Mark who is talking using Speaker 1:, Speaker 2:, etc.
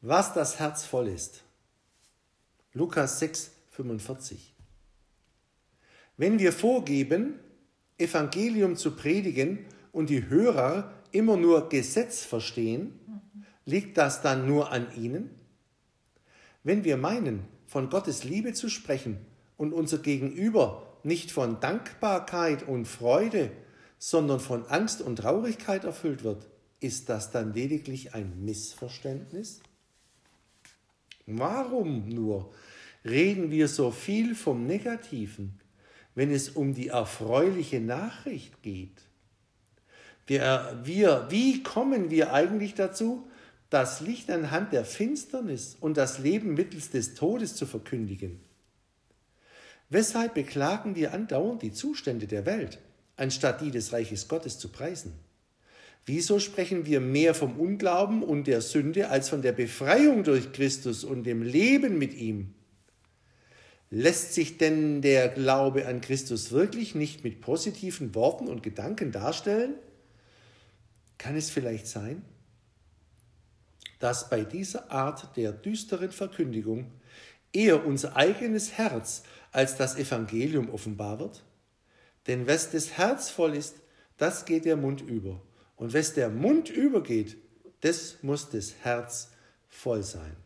Speaker 1: was das Herz voll ist. Lukas 6, 45. Wenn wir vorgeben, Evangelium zu predigen und die Hörer immer nur Gesetz verstehen, liegt das dann nur an ihnen? Wenn wir meinen, von Gottes Liebe zu sprechen und unser Gegenüber nicht von Dankbarkeit und Freude, sondern von Angst und Traurigkeit erfüllt wird, ist das dann lediglich ein Missverständnis? Warum nur reden wir so viel vom Negativen, wenn es um die erfreuliche Nachricht geht? Wir, wir, wie kommen wir eigentlich dazu, das Licht anhand der Finsternis und das Leben mittels des Todes zu verkündigen? Weshalb beklagen wir andauernd die Zustände der Welt, anstatt die des Reiches Gottes zu preisen? Wieso sprechen wir mehr vom Unglauben und der Sünde als von der Befreiung durch Christus und dem Leben mit ihm? Lässt sich denn der Glaube an Christus wirklich nicht mit positiven Worten und Gedanken darstellen? Kann es vielleicht sein, dass bei dieser Art der düsteren Verkündigung eher unser eigenes Herz als das Evangelium offenbar wird? Denn was das Herz voll ist, das geht der Mund über. Und was der Mund übergeht, das muss das Herz voll sein.